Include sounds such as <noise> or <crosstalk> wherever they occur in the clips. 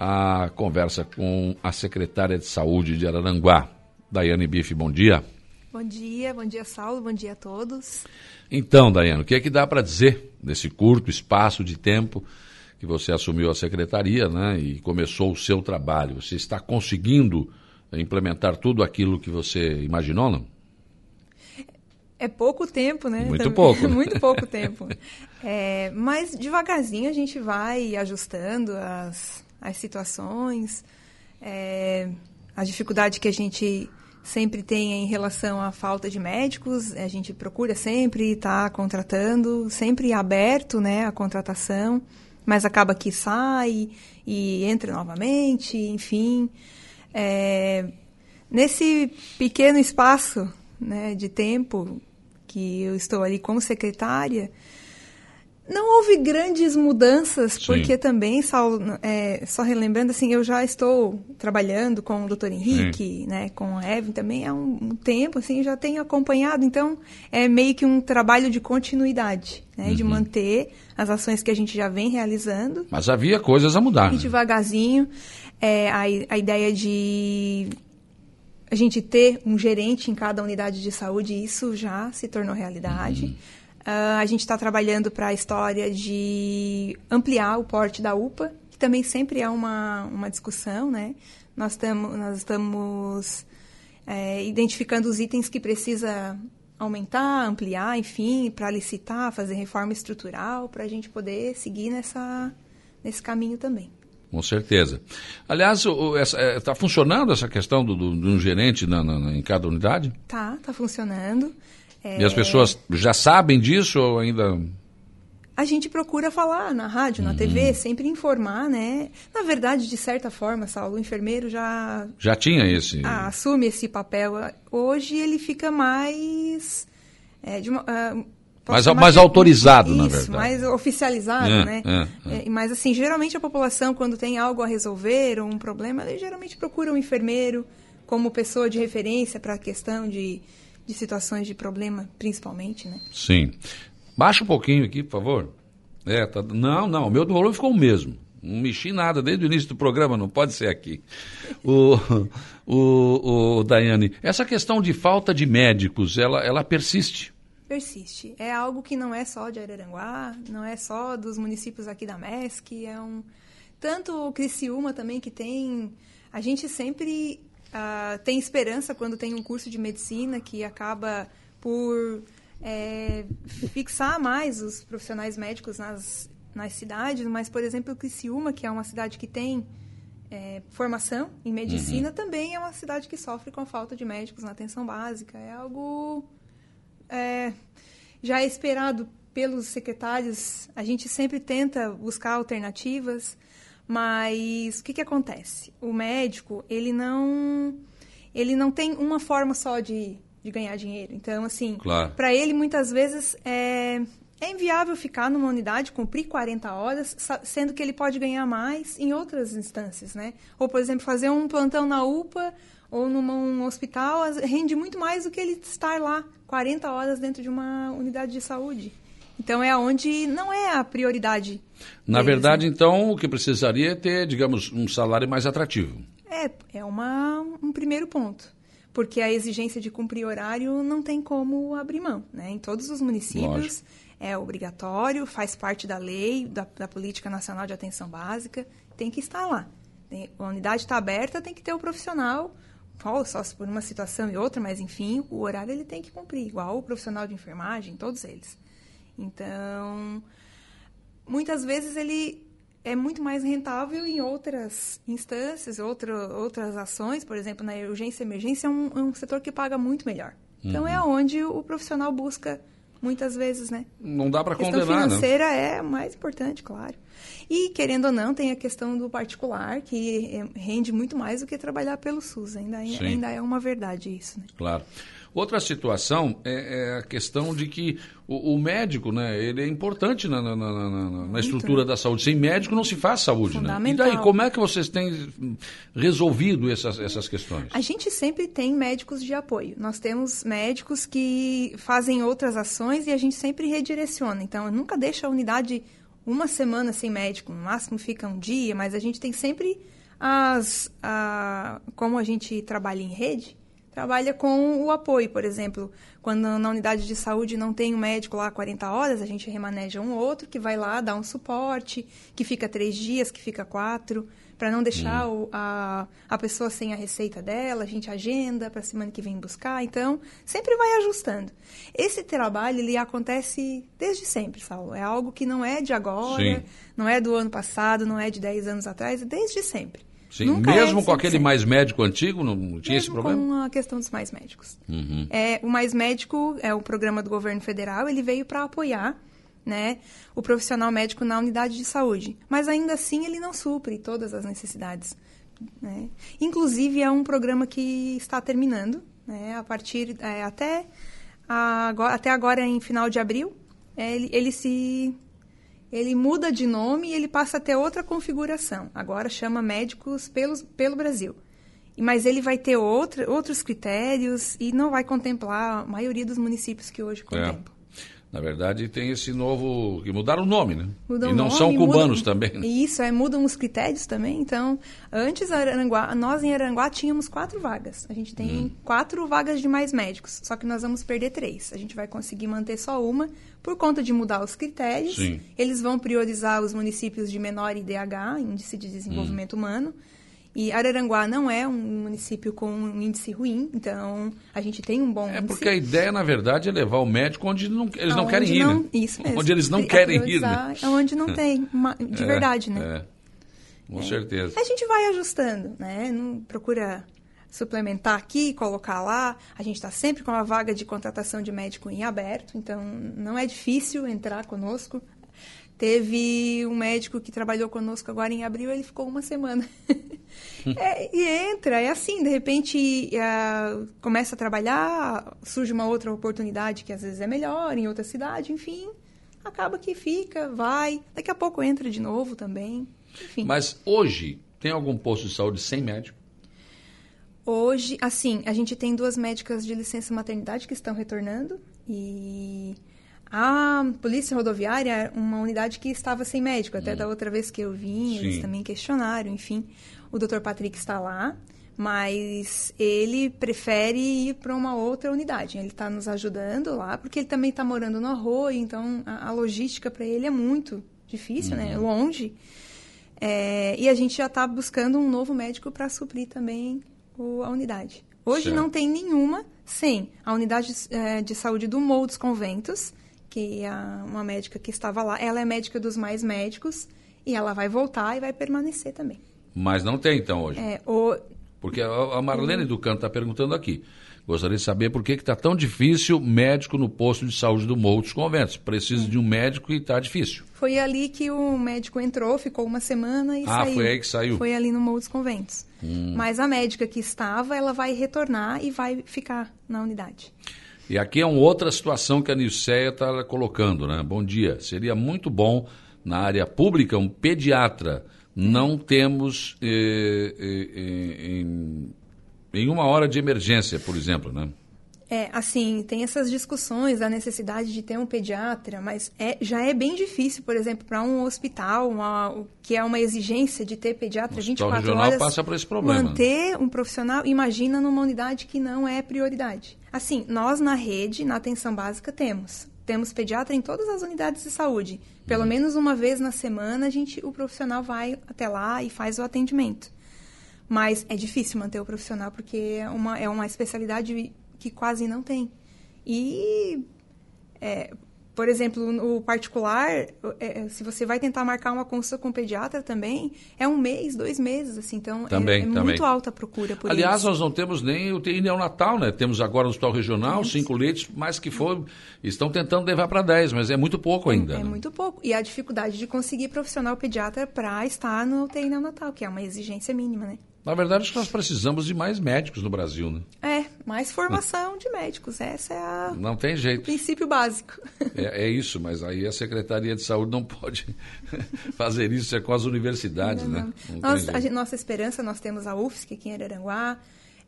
a conversa com a secretária de Saúde de Araranguá, Daiane Bife. Bom dia. Bom dia, bom dia, Saulo, bom dia a todos. Então, Daiane, o que é que dá para dizer desse curto espaço de tempo que você assumiu a secretaria né, e começou o seu trabalho? Você está conseguindo implementar tudo aquilo que você imaginou, não? É pouco tempo, né? Muito Também, pouco. Né? <laughs> Muito pouco <laughs> tempo. É, mas devagarzinho a gente vai ajustando as, as situações, é, a dificuldade que a gente sempre tem em relação à falta de médicos, a gente procura sempre estar tá contratando, sempre aberto né, a contratação, mas acaba que sai e entra novamente, enfim. É, nesse pequeno espaço né, de tempo que eu estou ali como secretária, não houve grandes mudanças, Sim. porque também, Saulo, é, só relembrando, assim, eu já estou trabalhando com o doutor Henrique, Sim. né, com a Evan também há um, um, tempo, assim, já tenho acompanhado, então é meio que um trabalho de continuidade, né, uhum. de manter as ações que a gente já vem realizando. Mas havia coisas a mudar. E né? devagarzinho, é, a, a ideia de a gente ter um gerente em cada unidade de saúde, isso já se tornou realidade. Uhum. Uh, a gente está trabalhando para a história de ampliar o porte da UPA, que também sempre é uma, uma discussão, né? Nós, tamo, nós estamos é, identificando os itens que precisa aumentar, ampliar, enfim, para licitar, fazer reforma estrutural, para a gente poder seguir nessa, nesse caminho também. Com certeza. Aliás, está é, funcionando essa questão do, do, de um gerente na, na, em cada unidade? Tá, está funcionando. É... E as pessoas já sabem disso ou ainda. A gente procura falar na rádio, na uhum. TV, sempre informar, né? Na verdade, de certa forma, Saulo, o enfermeiro já. Já tinha esse. Ah, assume esse papel. Hoje ele fica mais. É, uma, uh, mais, mais autorizado, isso, na verdade. mais oficializado, é, né? É, é. é, mas, assim, geralmente a população, quando tem algo a resolver ou um problema, ele geralmente procura um enfermeiro como pessoa de referência para a questão de de situações de problema, principalmente, né? Sim. Baixa um pouquinho aqui, por favor. É, tá... Não, não, o meu volume ficou o mesmo. Não mexi nada desde o início do programa, não pode ser aqui. O, o, o Daiane, essa questão de falta de médicos, ela, ela persiste? Persiste. É algo que não é só de Araranguá, não é só dos municípios aqui da MESC, é um... Tanto o Criciúma também, que tem... A gente sempre Uh, tem esperança quando tem um curso de medicina que acaba por é, fixar mais os profissionais médicos nas, nas cidades, mas, por exemplo, Criciúma, que é uma cidade que tem é, formação em medicina, uhum. também é uma cidade que sofre com a falta de médicos na atenção básica. É algo é, já esperado pelos secretários. A gente sempre tenta buscar alternativas. Mas o que, que acontece? O médico, ele não, ele não tem uma forma só de, de ganhar dinheiro. Então, assim, claro. para ele, muitas vezes, é, é inviável ficar numa unidade, cumprir 40 horas, sendo que ele pode ganhar mais em outras instâncias, né? Ou, por exemplo, fazer um plantão na UPA ou num hospital rende muito mais do que ele estar lá 40 horas dentro de uma unidade de saúde. Então é onde não é a prioridade. Na deles, verdade, né? então, o que precisaria é ter, digamos, um salário mais atrativo. É, é uma, um primeiro ponto. Porque a exigência de cumprir horário não tem como abrir mão. Né? Em todos os municípios Lógico. é obrigatório, faz parte da lei, da, da, Política Nacional de Atenção Básica, tem que estar lá. Tem, a unidade está aberta, tem que ter o profissional, só se por uma situação e outra, mas enfim, o horário ele tem que cumprir, igual o profissional de enfermagem, todos eles. Então, muitas vezes ele é muito mais rentável em outras instâncias, outra, outras ações, por exemplo, na urgência e emergência é um, é um setor que paga muito melhor. Então é uhum. onde o profissional busca muitas vezes, né? Não dá para condenar, A questão financeira é mais importante, claro. E, querendo ou não, tem a questão do particular, que é, rende muito mais do que trabalhar pelo SUS. Ainda, ainda é uma verdade isso, né? Claro. Outra situação é, é a questão de que o, o, médico, né, ele é importante na, na, na, na estrutura da saúde. Sem médico não se faz saúde, né? E daí, como é que vocês têm resolvido essas, essas questões? A gente sempre tem médicos de apoio. Nós temos médicos que fazem outras ações e a gente sempre redireciona. Então, nunca deixa a unidade uma semana sem médico, no máximo fica um dia, mas a gente tem sempre as. A, como a gente trabalha em rede, trabalha com o apoio, por exemplo, quando na unidade de saúde não tem um médico lá 40 horas, a gente remaneja um outro que vai lá dar um suporte, que fica três dias, que fica quatro, para não deixar hum. o, a, a pessoa sem a receita dela, a gente agenda para semana que vem buscar, então sempre vai ajustando. Esse trabalho ele acontece desde sempre, Saulo. É algo que não é de agora, Sim. não é do ano passado, não é de 10 anos atrás, é desde sempre. Sim, Nunca mesmo é com aquele mais médico antigo, não, tinha esse problema? com a questão dos mais médicos. Uhum. É, o Mais Médico é o programa do governo federal, ele veio para apoiar né, o profissional médico na unidade de saúde. Mas ainda assim ele não supre todas as necessidades. Né? Inclusive é um programa que está terminando, né, a partir é, até, agora, até agora em final de abril, é, ele, ele se ele muda de nome e ele passa a ter outra configuração. Agora chama Médicos pelos, pelo Brasil. Mas ele vai ter outra, outros critérios e não vai contemplar a maioria dos municípios que hoje é. contemplam. É. Na verdade, tem esse novo. que mudaram o nome, né? Mudam e não nome, são cubanos mudam, também. Né? Isso, é, mudam os critérios também. Então, antes, Aranguá, nós em Aranguá tínhamos quatro vagas. A gente tem hum. quatro vagas de mais médicos, só que nós vamos perder três. A gente vai conseguir manter só uma por conta de mudar os critérios. Sim. Eles vão priorizar os municípios de menor IDH, Índice de Desenvolvimento hum. Humano. E Araranguá não é um município com um índice ruim, então a gente tem um bom é índice. É porque a ideia, na verdade, é levar o médico onde não, eles não querem ir, não, né? Isso mesmo. Onde eles não querem ir, né? Onde não tem, <laughs> de é, verdade, né? É, com é. certeza. A gente vai ajustando, né? Não procura suplementar aqui, colocar lá. A gente está sempre com a vaga de contratação de médico em aberto, então não é difícil entrar conosco. Teve um médico que trabalhou conosco agora em abril, ele ficou uma semana. <laughs> é, e entra, é assim, de repente uh, começa a trabalhar, surge uma outra oportunidade que às vezes é melhor em outra cidade, enfim, acaba que fica, vai, daqui a pouco entra de novo também. Enfim. Mas hoje, tem algum posto de saúde sem médico? Hoje, assim, a gente tem duas médicas de licença maternidade que estão retornando e a Polícia Rodoviária é uma unidade que estava sem médico. Até hum. da outra vez que eu vim, Sim. eles também questionaram. Enfim, o Dr. Patrick está lá, mas ele prefere ir para uma outra unidade. Ele está nos ajudando lá, porque ele também está morando no Arroio, então a, a logística para ele é muito difícil, né? uhum. né? Longe. É, e a gente já está buscando um novo médico para suprir também o, a unidade. Hoje certo. não tem nenhuma sem a unidade é, de saúde do Morro dos Conventos, que a, uma médica que estava lá, ela é médica dos mais médicos e ela vai voltar e vai permanecer também. Mas não tem então hoje? É, o... Porque a Marlene do Canto está perguntando aqui. Gostaria de saber por que está tão difícil médico no posto de saúde do Morro dos Conventos. Precisa de um médico e está difícil. Foi ali que o médico entrou, ficou uma semana e ah, saiu. Ah, foi aí que saiu? Foi ali no Morro dos Conventos. Hum. Mas a médica que estava, ela vai retornar e vai ficar na unidade. E aqui é uma outra situação que a Niceia está colocando, né? Bom dia. Seria muito bom na área pública um pediatra. Não temos eh, eh, em, em uma hora de emergência, por exemplo, né? É, assim, tem essas discussões da necessidade de ter um pediatra, mas é, já é bem difícil, por exemplo, para um hospital, uma, que é uma exigência de ter pediatra o 24 regional horas. passa por esse problema. Manter um profissional, imagina numa unidade que não é prioridade. Assim, nós na rede, na atenção básica, temos. Temos pediatra em todas as unidades de saúde. Pelo uhum. menos uma vez na semana, a gente, o profissional vai até lá e faz o atendimento. Mas é difícil manter o profissional porque é uma, é uma especialidade que quase não tem. E, é, por exemplo, no particular, é, é, se você vai tentar marcar uma consulta com o pediatra também, é um mês, dois meses, assim, então também, é, é também. muito alta a procura por Aliás, isso. nós não temos nem o neonatal, né? Temos agora no hospital regional, cinco leitos, mas que for, estão tentando levar para 10, mas é muito pouco ainda. É, né? muito pouco. E a dificuldade de conseguir profissional pediatra para estar no UTI neonatal, que é uma exigência mínima, né? Na verdade, acho que nós precisamos de mais médicos no Brasil, né? É, mais formação de médicos. Essa é a... Não tem jeito. O princípio básico. É, é isso, mas aí a Secretaria de Saúde não pode <laughs> fazer isso é com as universidades, não, né? Não nossa, a, nossa esperança, nós temos a UFSC aqui em Araranguá.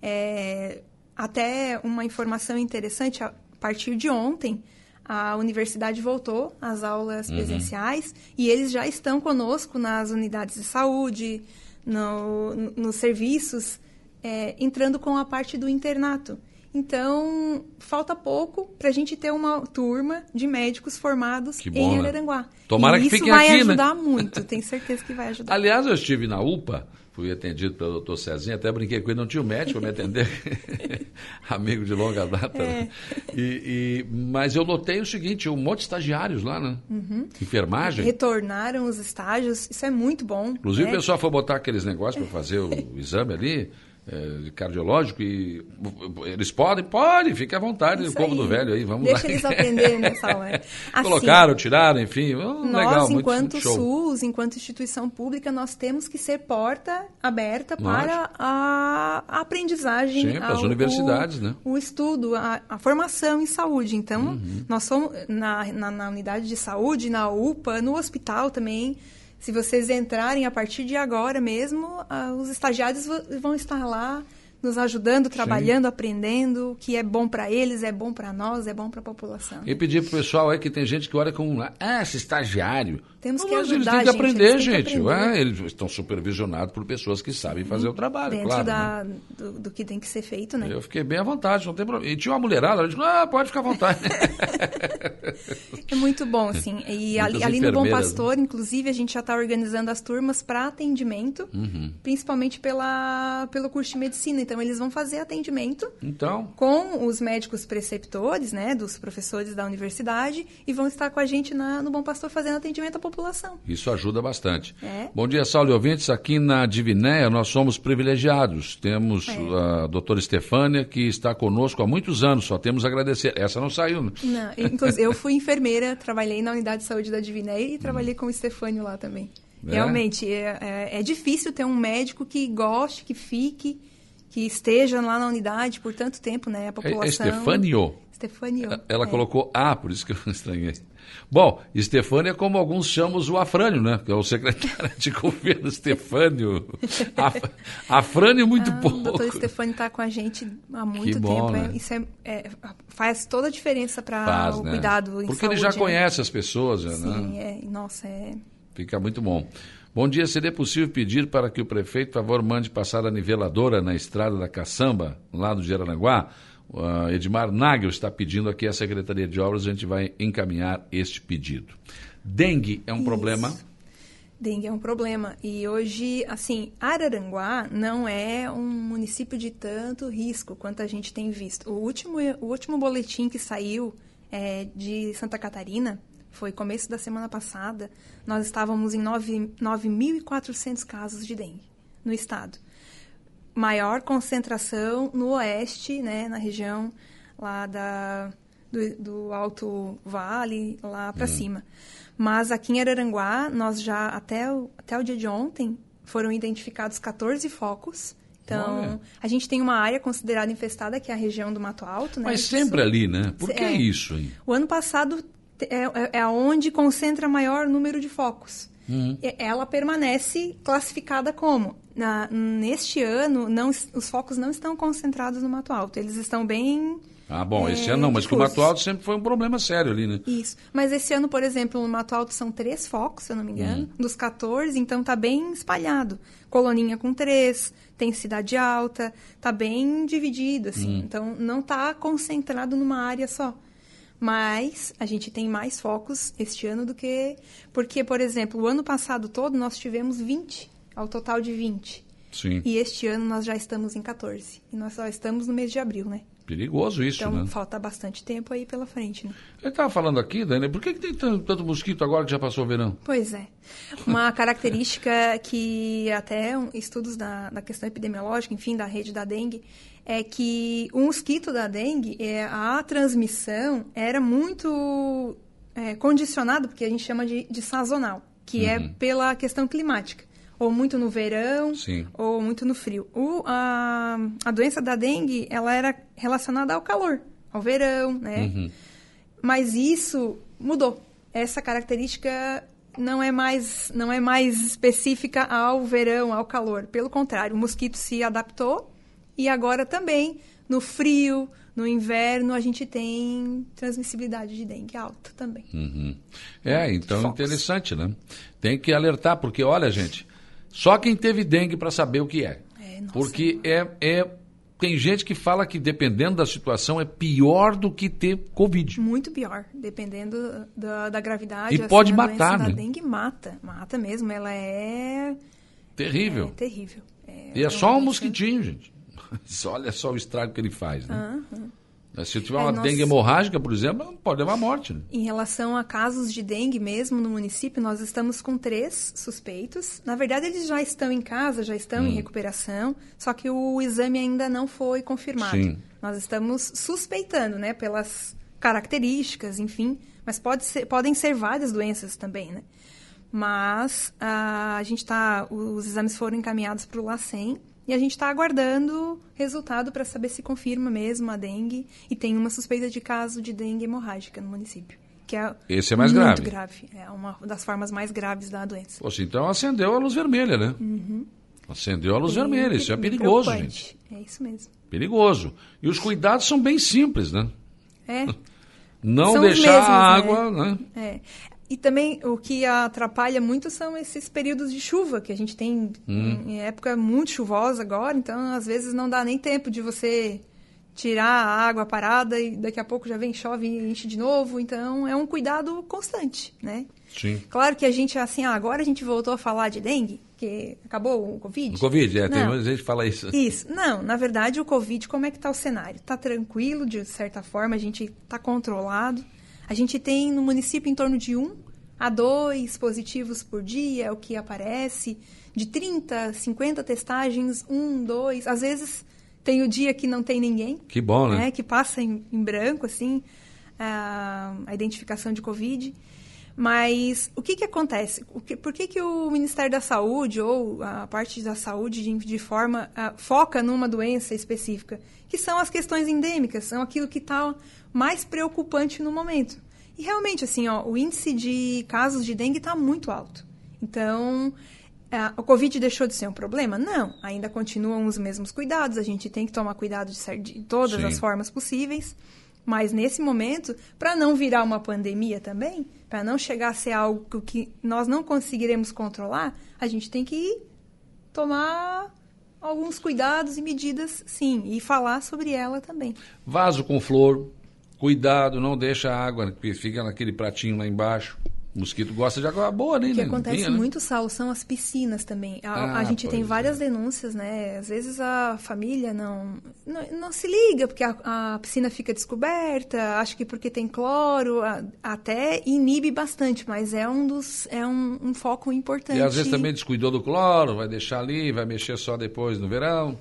É, até uma informação interessante, a partir de ontem, a universidade voltou às aulas uhum. presenciais e eles já estão conosco nas unidades de saúde, no, nos serviços, é, entrando com a parte do internato. Então, falta pouco para a gente ter uma turma de médicos formados bom, em Araranguá. Né? Tomara e que isso fiquem vai aqui, ajudar né? muito, tenho certeza que vai <laughs> ajudar. Aliás, eu estive na UPA, fui atendido pelo doutor Cezinha, até brinquei com ele, não tinha um médico para me atender, <laughs> amigo de longa data. É. Né? E, e, mas eu notei o seguinte, um monte de estagiários lá, né? Uhum. Enfermagem. Retornaram os estágios, isso é muito bom. Inclusive né? o pessoal foi botar aqueles negócios para fazer o exame ali, é, cardiológico e eles podem, pode, fique à vontade, o povo do velho aí, vamos Deixa lá. eles aprenderem <laughs> nessa hora. Assim, Colocaram, tiraram, enfim, oh, Nós, legal, enquanto muito. SUS, enquanto instituição pública, nós temos que ser porta aberta para a, a aprendizagem, Sim, para as universidades, o, né? o estudo, a, a formação em saúde. Então, Uhum. nós somos na, na, na unidade de saúde, na UPA, no hospital também. Se vocês entrarem a partir de agora mesmo, ah, os estagiários vão estar lá nos ajudando, trabalhando, aprendendo, o que é bom para eles, é bom para nós, é bom para a população. E pedir pro pessoal aí que tem gente que olha com ah, esse estagiário. Temos que mas ajudar, eles têm que gente, aprender, eles gente. aprender. Ué, eles estão supervisionados por pessoas que sabem fazer o trabalho, Dentro claro. da, né? do, do que tem que ser feito, né? Eu fiquei bem à vontade, não tem problema. E tinha uma mulherada, ela disse, ah, pode ficar à vontade. <laughs> É muito bom, assim. E ali, ali no Bom né? Pastor, inclusive, a gente já está organizando as turmas para atendimento, Uhum. principalmente pela, pelo curso de medicina. Então, eles vão fazer atendimento então, com os médicos preceptores, né, dos professores da universidade, e vão estar com a gente na, no Bom Pastor fazendo atendimento à população. Isso ajuda bastante. É. Bom dia, Saulo e ouvintes. Aqui na Divinéia nós somos privilegiados. Temos É. a doutora Estefânia, que está conosco há muitos anos, só temos a agradecer. Essa não saiu, né? Não, inclusive, eu fui enfermeira, trabalhei na unidade de saúde da Divinéia e trabalhei com o Estefânio lá também. É? Realmente, é, é- é difícil ter um médico que goste, que fique, que esteja lá na unidade por tanto tempo, né? A É, população... é Estefânio. Estefânio. Ela é. colocou A, por isso que eu <laughs> estranhei. Bom, Estefânia é como alguns chamam o Afrânio, né? Que é o secretário de <laughs> governo Estefânio. Af, Afrânio muito Ah, O pouco. doutor Estefânio está com a gente há muito bom, tempo. é- né? isso é, é- faz toda a diferença para o né? cuidado em Porque ele saúde, já né? conhece as pessoas, né? Sim, é, nossa, é... Fica muito bom. Bom dia, seria possível pedir para que o prefeito, por favor, mande passar a niveladora na estrada da Caçamba, lá do Geraranguá? Uh, Edmar Nagel está pedindo aqui à Secretaria de Obras, a gente vai encaminhar este pedido. Dengue é um Isso. problema? Dengue é um problema. E hoje, assim, Araranguá não é um município de tanto risco quanto a gente tem visto. O último, o último boletim que saiu é, de Santa Catarina foi começo da semana passada. Nós estávamos em nove- 9.400 casos de dengue no estado. Maior concentração no oeste, né, na região lá da, do, do Alto Vale, lá para cima. Mas aqui em Araranguá, nós já, até o, até o dia de ontem, foram identificados 14 focos. Então, a gente tem uma área considerada infestada, que é a região do Mato Alto. Né, Mas sempre ali, né? Por que É. isso, hein? O ano passado é, é, é onde concentra maior número de focos. Uhum. Ela permanece classificada como? Na- neste ano, não, os focos não estão concentrados no Mato Alto. Eles estão bem Ah, bom, esse É, ano não, mas que o. Mato Alto sempre foi um problema sério ali, né? Isso. Mas esse ano, por exemplo, no Mato Alto são três focos, se eu não me engano, dos 14, então tá bem espalhado. Coloninha com três, tem cidade alta, tá bem dividido, assim. Então não tá concentrado numa área só. Mas a gente tem mais focos este ano do que. Porque, por exemplo, o ano passado todo nós tivemos 20, ao total de 20. Sim. E este ano nós já estamos em 14. E nós só estamos no mês de abril, né? Perigoso isso, Então né? falta bastante tempo aí pela frente, né? Ele estava falando aqui, Dani, por que, que tem tanto, tanto mosquito agora que já passou o verão? Pois é. Uma <laughs> característica que até estudos da, da questão epidemiológica, enfim, da rede da dengue, é que o mosquito da dengue, é, a transmissão era muito é, condicionado, porque a gente chama de, de sazonal, que é pela questão climática. Ou muito no verão, Sim. ou muito no frio. O, a, a doença da dengue, ela era relacionada ao calor, ao verão, né? Mas isso mudou. Essa característica não é mais não é mais específica ao verão, ao calor. Pelo contrário, o mosquito se adaptou e agora também no frio, no inverno, a gente tem transmissibilidade de dengue alta também. Uhum. É, então Focos. interessante, né? Tem que alertar, porque olha, gente, só quem teve dengue para saber o que é. é porque é, é tem gente que fala que dependendo da situação é pior do que ter Covid. Muito pior, dependendo da, da gravidade. E assim, pode matar, né? A dengue mata, mata mesmo. Ela é terrível. É terrível. É, e é só um mosquitinho, gente. <laughs> Olha só o estrago que ele faz, né? Uhum. Se tiver é, uma nós... dengue hemorrágica, por exemplo, pode levar à morte. Né? Em relação a casos de dengue mesmo no município, nós estamos com três suspeitos. Na verdade, eles já estão em casa, já estão hum. em recuperação, só que o exame ainda não foi confirmado. Sim. Nós estamos suspeitando, né, pelas características, enfim, mas pode ser, podem ser várias doenças também, né? Mas a, a gente está, os exames foram encaminhados para o LACEN e a gente está aguardando resultado para saber se confirma mesmo a dengue. E tem uma suspeita de caso de dengue hemorrágica no município. Que é Esse é mais muito grave. grave. É uma das formas mais graves da doença. Poxa, então acendeu a luz vermelha, né? Uhum. Acendeu a luz vermelha. Isso é perigoso, gente. É isso mesmo. Perigoso. E os cuidados são bem simples, né? É. <laughs> Não São deixar mesmos, a né? água, né? né? E também o que atrapalha muito são esses períodos de chuva que a gente tem hum. em época muito chuvosa agora, então às vezes não dá nem tempo de você tirar a água parada e daqui a pouco já vem chove e enche de novo, então é um cuidado constante, né? Sim. Claro que a gente assim, ah, agora a gente voltou a falar de dengue, que acabou o Covid. O Covid, é, não. tem muita gente que fala isso. Isso. Não, na verdade o Covid, como é que está o cenário? Está tranquilo, de certa forma, a gente está controlado. A gente tem no município em torno de um a dois positivos por dia, é o que aparece. De 30, 50 testagens, um, dois. Às vezes tem o dia que não tem ninguém. Que bom, né? né? Que passa em, em branco, assim, a, a, identificação de Covid. Mas o que, que acontece? Que, por que, que o Ministério da Saúde ou a parte da saúde de, de forma uh, foca numa doença específica? Que são as questões endêmicas, são aquilo que está mais preocupante no momento. E realmente, assim, ó, o índice de casos de dengue está muito alto. Então, a, o Covid deixou de ser um problema? Não, ainda continuam os mesmos cuidados, a gente tem que tomar cuidado de, de todas Sim. as formas possíveis. Mas nesse momento, para não virar uma pandemia também, para não chegar a ser algo que nós não conseguiremos controlar, a gente tem que tomar alguns cuidados e medidas, sim, e falar sobre ela também. Vaso com flor, Cuidado, não deixa a água que fica naquele pratinho lá embaixo. O mosquito gosta de água boa, né? O que acontece né? muito, Sal, são as piscinas também. A, ah, a gente tem várias é. denúncias, né? Às vezes a família não, não, não se liga, porque a, a, piscina fica descoberta, acho que porque tem cloro, a, até inibe bastante, mas é um dos é um, um, foco importante. E às vezes também descuidou do cloro, vai deixar ali, vai mexer só depois no verão.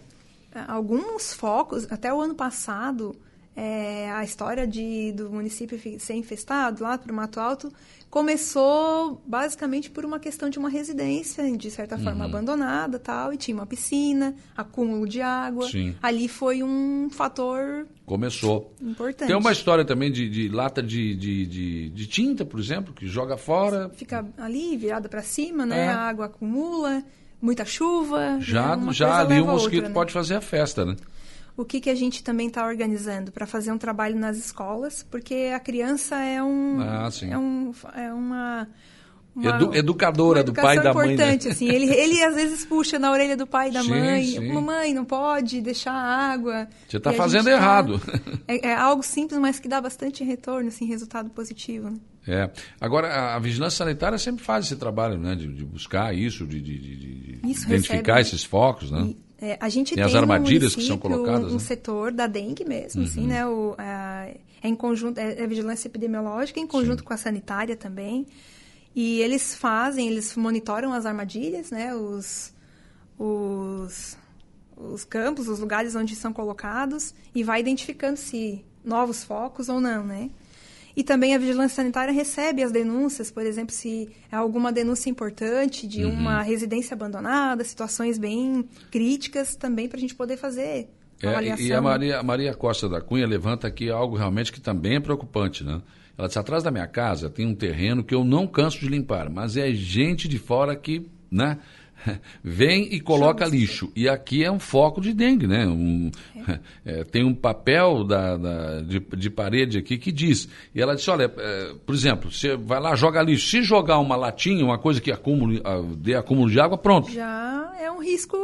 Alguns focos, até o ano passado, é, a história de, do município ser infestado lá para o Mato Alto começou basicamente por uma questão de uma residência, de certa forma uhum. abandonada tal, e tinha uma piscina, acúmulo de água. Sim. Ali foi um fator Começou. Importante. Tem uma história também de, de lata de, de, de, tinta, por exemplo, que joga fora. Fica ali, virada para cima, né? É. A água acumula, muita chuva. Já, né? já ali o mosquito outra, né? pode fazer a festa, né? O que, que a gente também está organizando para fazer um trabalho nas escolas, porque a criança é um ah, é, um, é uma, uma Edu, educadora uma do pai e da mãe. Né? importante, né? assim. Ele, ele às vezes puxa na orelha do pai e da sim, mãe. Sim. Mamãe, não pode deixar a água. Você está fazendo tá errado. Tá, é, é, algo simples, mas que dá bastante retorno, assim, resultado positivo. Né? É. Agora, a, a, vigilância sanitária sempre faz esse trabalho, né? De, de buscar isso, de, de, de identificar recebe, esses focos, né? E, é, a gente tem, tem as armadilhas que são colocadas. Um, né? setor da dengue mesmo, uhum. assim, né? O, a, é em conjunto, é, é vigilância epidemiológica em conjunto Sim. com a sanitária também. E eles fazem, eles monitoram as armadilhas, né? Os, os, os campos, os lugares onde são colocados e vai identificando se novos focos ou não, né? E também a vigilância sanitária recebe as denúncias, por exemplo, se é alguma denúncia importante de uhum. uma residência abandonada, situações bem críticas, também para a gente poder fazer é, e a Maria, a Maria Costa da Cunha levanta aqui algo realmente que também é preocupante, né? Ela disse, atrás da minha casa tem um terreno que eu não canso de limpar, mas é gente de fora que, né, <laughs> vem e coloca lixo. E aqui é um foco de dengue, né? Um, <laughs> é, tem um papel da, da de, de, parede aqui que diz. E ela disse: olha, é, por exemplo, você vai lá, joga lixo. Se jogar uma latinha, uma coisa que acumule, dê acúmulo de água, pronto. Já é um risco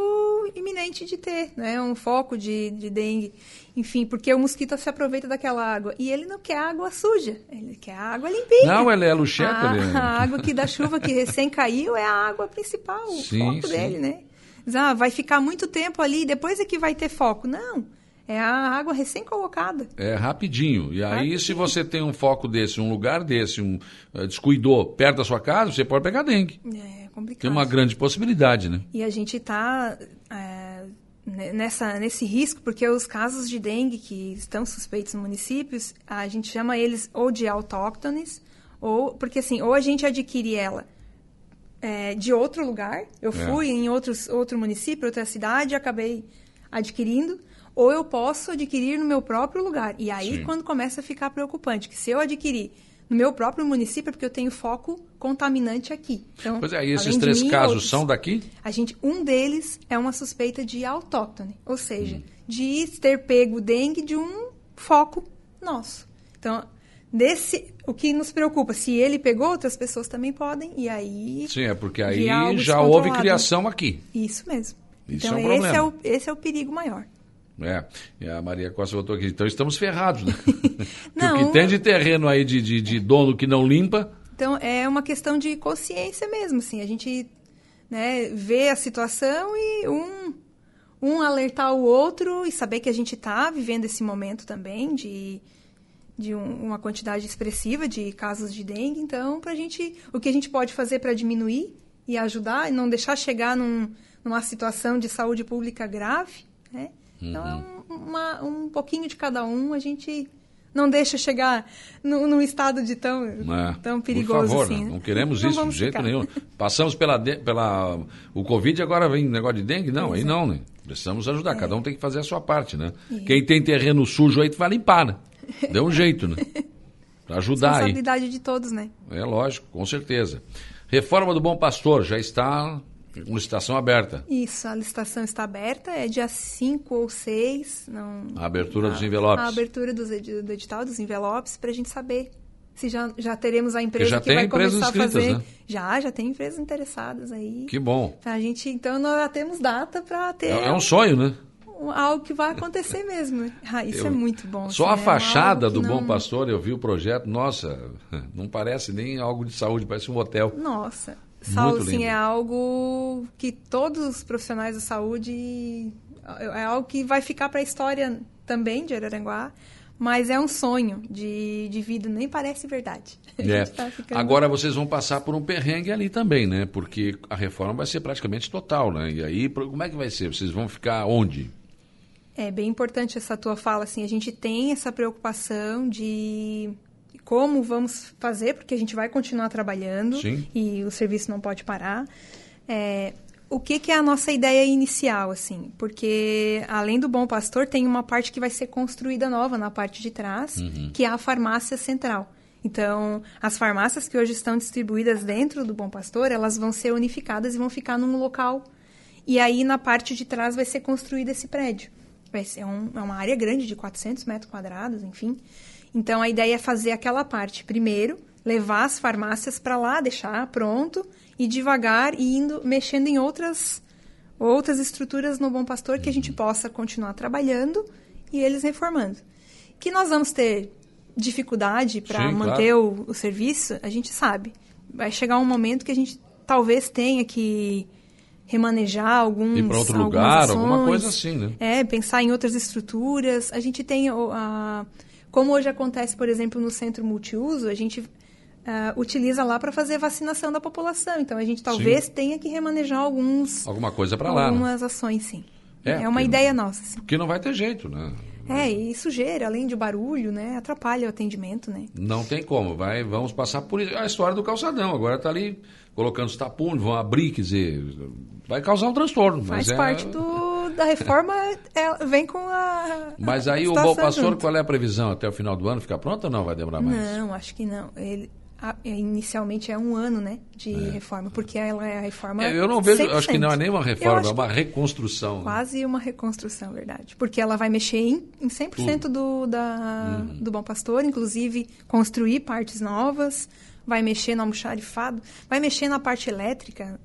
iminente de ter, né? Um foco de, de dengue. Enfim, porque o mosquito se aproveita daquela água. E ele não quer água suja, ele quer água limpinha. Não, ele é luxeta. A, né? a água que da chuva que recém caiu é a água principal, sim, o foco sim. dele, né? Ah, vai ficar muito tempo ali, depois é que vai ter foco. Não, é a água recém-colocada. É rapidinho. E aí, rapidinho. se você tem um foco desse, um lugar desse, um uh, descuidou perto da sua casa, você pode pegar dengue. É complicado. Tem uma grande possibilidade, né? E a gente está é, nessa, nesse risco, porque os casos de dengue que estão suspeitos nos municípios, a gente chama eles ou de autóctones, ou porque assim, ou a gente adquire ela é, de outro lugar, eu é. fui em outros, outro município, outra cidade, acabei adquirindo, ou eu posso adquirir no meu próprio lugar. E aí, Sim. quando começa a ficar preocupante, que se eu adquirir no meu próprio município, é porque eu tenho foco contaminante aqui. Então, pois é, e esses três mim, casos outros, são daqui? A gente, um deles é uma suspeita de autóctone, ou seja, hum. de ter pego dengue de um foco nosso. Então, desse, o que nos preocupa, se ele pegou, outras pessoas também podem, e aí. Sim, é porque aí já houve criação aqui. Isso mesmo. Isso então, é um esse, é o, esse é o perigo maior. É, e a Maria Costa voltou aqui. Então estamos ferrados, né? <laughs> não, o que tem de terreno aí de, de, de, dono que não limpa. Então é uma questão de consciência mesmo, assim. A gente né, vê a situação e um, um alertar o outro e saber que a gente está vivendo esse momento também de, de um, uma quantidade expressiva de casos de dengue. Então, pra gente, o que a gente pode fazer para diminuir e ajudar e não deixar chegar num, numa situação de saúde pública grave, né? Então é um, uma, um pouquinho de cada um, a gente não deixa chegar num, estado de tão, é, tão perigoso por favor, assim. Né? Não queremos não isso de jeito ficar. nenhum. Passamos pela, pela o Covid agora vem negócio de dengue? Não, aí não, né? Precisamos ajudar, é. cada um tem que fazer a sua parte, né? Quem tem terreno sujo aí vai limpar, né? <laughs> Dê um jeito, né? Para ajudar aí. Responsabilidade de todos, né? É lógico, com certeza. Reforma do Bom Pastor já está licitação aberta. Isso, a licitação está aberta, é dia 5 ou 6. Não, a abertura a, dos envelopes. A abertura dos, do edital dos envelopes, para a gente saber se já, já teremos a empresa que vai começar a fazer. Né? Já, já tem empresas interessadas aí. Que bom. A gente, então, nós já temos data para ter. É, é, um sonho, né? Algo que vai acontecer mesmo. <laughs> Ah, isso eu, é muito bom. Só assim, a é fachada do não... Bom Pastor, eu vi o projeto, nossa, <laughs> não parece nem algo de saúde, parece um hotel. Nossa, Saúde, sim, é algo que todos os profissionais da saúde. É algo que vai ficar para a história também de Araranguá, mas é um sonho de, de vida, nem parece verdade. <laughs> É. Tá ficando... Agora vocês vão passar por um perrengue ali também, né? Porque a reforma vai ser praticamente total, né? E aí, como é que vai ser? Vocês vão ficar onde? É bem importante essa tua fala, assim, a gente tem essa preocupação de como vamos fazer, porque a gente vai continuar trabalhando Sim. e o serviço não pode parar. É, o que, que, é a nossa ideia inicial, assim? Porque além do Bom Pastor, tem uma parte que vai ser construída nova na parte de trás, uhum. que é a farmácia central. Então, as farmácias que hoje estão distribuídas dentro do Bom Pastor, elas vão ser unificadas e vão ficar num local. E aí, na parte de trás, vai ser construído esse prédio. Vai ser um, é uma área grande, de 400 metros quadrados, enfim. Então a ideia é fazer aquela parte primeiro, levar as farmácias para lá, deixar pronto e devagar indo mexendo em outras outras estruturas no Bom Pastor que a gente possa continuar trabalhando e eles reformando. Que nós vamos ter dificuldade para manter claro. o, o serviço, a gente sabe. Vai chegar um momento que a gente talvez tenha que remanejar alguns. Ir para outro lugar, ações, alguma coisa assim, né? É, pensar em outras estruturas. A gente tem a, como hoje acontece, por exemplo, no centro multiuso, a gente uh, utiliza lá para fazer vacinação da população. Então a gente talvez sim. tenha que remanejar alguns. Alguma coisa para lá. Né? Algumas né? ações, sim. É, é uma ideia não, nossa. Sim. Porque não vai ter jeito, né? É, e sujeira, além de barulho, né? Atrapalha o atendimento, né? Não tem como. Vai, vamos passar por a história do calçadão. Agora está ali colocando os tapumes, vão abrir, quer dizer, vai causar um transtorno. Faz mas é parte é... do, da reforma, é, vem com a. Mas aí o Bom Pastor, junto. qual é a previsão? Até o final do ano ficar pronto ou não? Vai demorar mais? Não, acho que não. Ele, inicialmente é um ano, né, de é. reforma, porque ela é a reforma. É, eu não vejo, 100%. acho que não é nem uma reforma, é uma reconstrução. Né? Quase uma reconstrução, verdade, porque ela vai mexer em, em 100% do da uhum. do Bom Pastor, inclusive construir partes novas, vai mexer no almoxarifado, vai mexer na parte elétrica,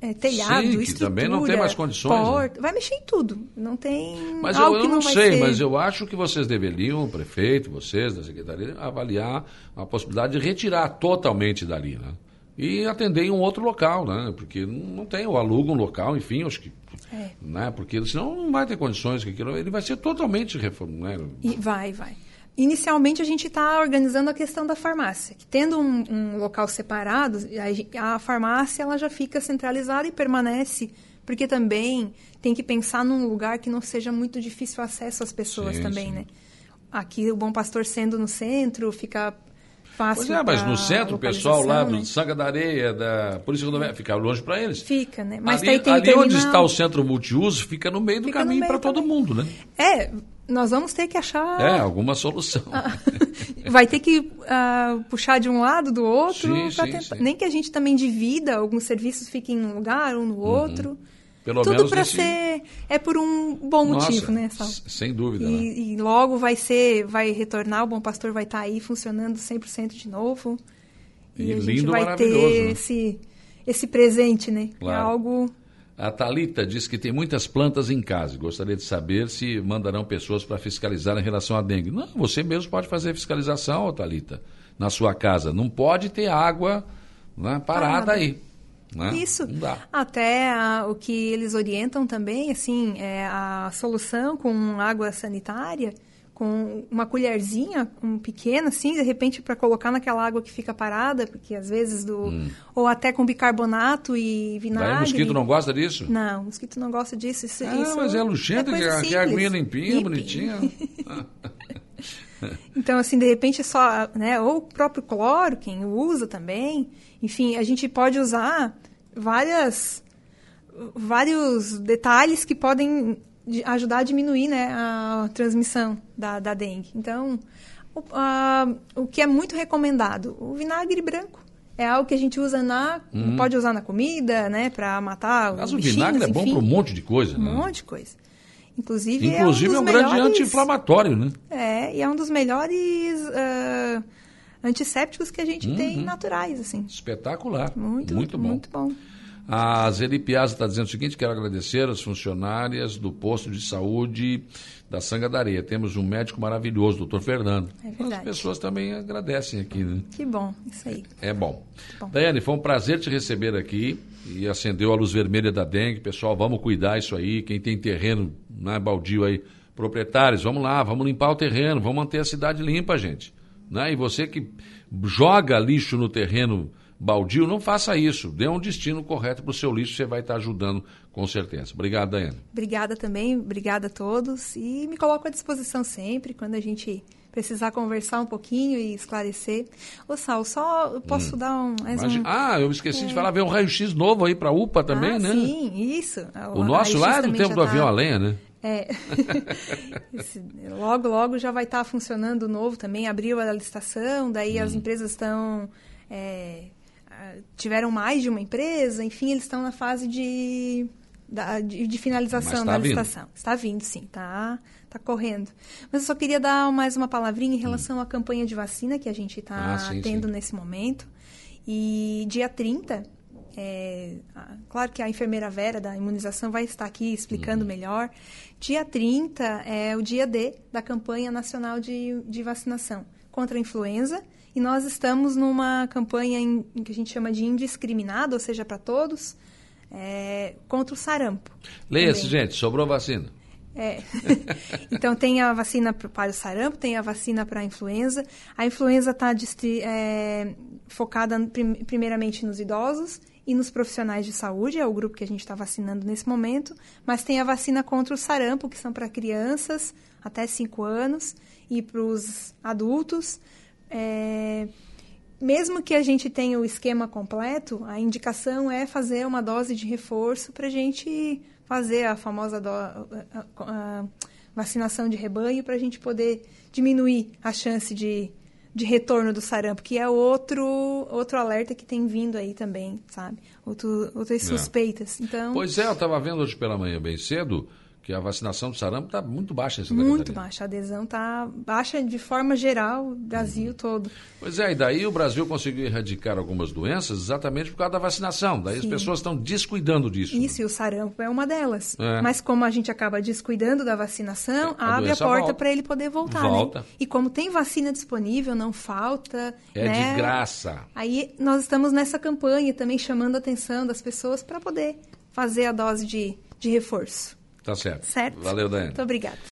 é, telhado, Sim, que também não tem mais condições. Né? Porta, né? Vai mexer em tudo. Não tem. Mas eu, eu não, não sei, mas eu acho que vocês deveriam, o prefeito, vocês da secretaria, avaliar a possibilidade de retirar totalmente dali, né? E atender em um outro local, né? Porque não tem, ou aluga um local, enfim, acho que. É. Né? Porque senão não vai ter condições que aquilo. Ele vai ser totalmente reformado. Né? E vai, vai. Inicialmente, a gente está organizando a questão da farmácia. Que tendo um, um, local separado, a, a farmácia ela já fica centralizada e permanece, porque também tem que pensar num lugar que não seja muito difícil acesso às pessoas sim, também, sim. né? Aqui, o Bom Pastor sendo no centro, fica fácil. Pois é, mas no centro, o pessoal lá do né? Sanga da Areia, da Polícia Rodoviária, fica longe para eles. Fica, né? Mas ali, tem ali terminal... onde está o centro multiuso, fica no meio do fica caminho para todo mundo, né? É, nós vamos ter que achar. É, alguma solução. Ah, <laughs> vai ter que uh, puxar de um lado, do outro, sim, sim, tentar... sim. nem que a gente também divida, alguns serviços fiquem em um lugar, um no uhum. outro. Pelo Tudo para nesse... ser é por um bom Nossa, motivo, né, Sal? Sem dúvida. E, né? e, logo vai ser, vai retornar, o Bom Pastor vai estar tá aí funcionando 100% de novo. E, e a lindo, gente vai ter né? esse esse presente, né? É claro. É algo a Talita diz que tem muitas plantas em casa. Gostaria de saber se mandarão pessoas para fiscalizar em relação à dengue. Não, você mesmo pode fazer fiscalização, Talita, na sua casa. Não pode ter água né, parada aí. Né? Isso. Até a, o que eles orientam também, assim, é a solução com água sanitária com uma colherzinha um pequena, assim, de repente para colocar naquela água que fica parada, porque às vezes do hum. ou até com bicarbonato e vinagre. Daí o mosquito não gosta disso? Não, o mosquito não gosta disso. Isso, ah, isso mas é luxento, é que, que a aguinha limpinha, bonitinha. <laughs> <laughs> então, assim, de repente só, né, ou o próprio cloro, quem usa também. Enfim, a gente pode usar várias vários detalhes que podem ajudar a diminuir né, a transmissão da, da dengue. Então, o, a, o que é muito recomendado, o vinagre branco. É algo que a gente usa na. Uhum. Pode usar na comida, né? Para matar Mas o vinagre é bom para um monte de coisa, né? Um monte de coisa. Inclusive, Inclusive é um, é um melhores, grande anti-inflamatório, né? É, e é um dos melhores uh, antissépticos que a gente uhum. tem naturais, assim. Espetacular. Muito, muito bom. Muito bom. A Zeli Piazza está dizendo o seguinte: quero agradecer as funcionárias do posto de saúde da Sanga da Areia. Temos um médico maravilhoso, doutor Fernando. É verdade. As pessoas também agradecem aqui, né? Que bom, isso aí. É bom. bom. Daiane, foi um prazer te receber aqui e acendeu a luz vermelha da dengue. Pessoal, vamos cuidar isso aí. Quem tem terreno, né, baldio aí, proprietários, vamos lá, vamos limpar o terreno, vamos manter a cidade limpa, gente. Né? E você que joga lixo no terreno baldio, não faça isso. Dê um destino correto para o seu lixo, você vai estar ajudando com certeza. Obrigado, Daiane. Obrigada também, obrigada a todos. E me coloco à disposição sempre, quando a gente precisar conversar um pouquinho e esclarecer. Ô, Sal, só posso hum. dar um, mais um... Ah, eu esqueci é... de falar, veio um raio-x novo aí para a UPA também, ah, né? Sim, isso. O, o nosso lá é do tempo do tá... avião a lenha, né? É. <laughs> logo, logo já vai estar tá funcionando novo também. Abriu a licitação, daí hum. as empresas estão é, tiveram mais de uma empresa, enfim, eles estão na fase de, de, de finalização tá da licitação. Vindo. Está vindo, sim, está tá correndo. Mas eu só queria dar mais uma palavrinha em relação hum. à campanha de vacina que a gente está ah, tendo sim. nesse momento. E dia 30, é, claro que a enfermeira Vera da imunização vai estar aqui explicando hum. melhor. Dia 30 é o dia D da campanha nacional de, de vacinação contra a influenza e nós estamos numa campanha em, que a gente chama de indiscriminado, ou seja, para todos, é, contra o sarampo. Leia-se, gente, sobrou vacina. É. <laughs> então tem a vacina para o sarampo, tem a vacina para a influenza. A influenza está é, focada prim primeiramente nos idosos e nos profissionais de saúde, é o grupo que a gente está vacinando nesse momento. Mas tem a vacina contra o sarampo, que são para crianças até 5 anos e para os adultos. É, mesmo que a gente tenha o esquema completo, a indicação é fazer uma dose de reforço para a gente fazer a famosa do, a, a, vacinação de rebanho para a gente poder diminuir a chance de de retorno do sarampo, que é outro, outro alerta que tem vindo aí também, sabe? Outro, outras É. suspeitas. Então, Pois é, eu estava vendo hoje pela manhã bem cedo que a vacinação do sarampo está muito baixa em Santa muito Catarina. baixa. A adesão está baixa de forma geral, Brasil todo. Pois é, e daí o Brasil conseguiu erradicar algumas doenças exatamente por causa da vacinação. Daí as Sim. pessoas estão descuidando disso. Isso, e o sarampo é uma delas. É. Mas como a gente acaba descuidando da vacinação, É, a abre a porta para ele poder voltar, Volta. né? E como tem vacina disponível, não falta, É né? de graça. Aí nós estamos nessa campanha também chamando a atenção das pessoas para poder fazer a dose de, de reforço. Tá certo. Certo? Valeu, Daiane. Muito obrigada.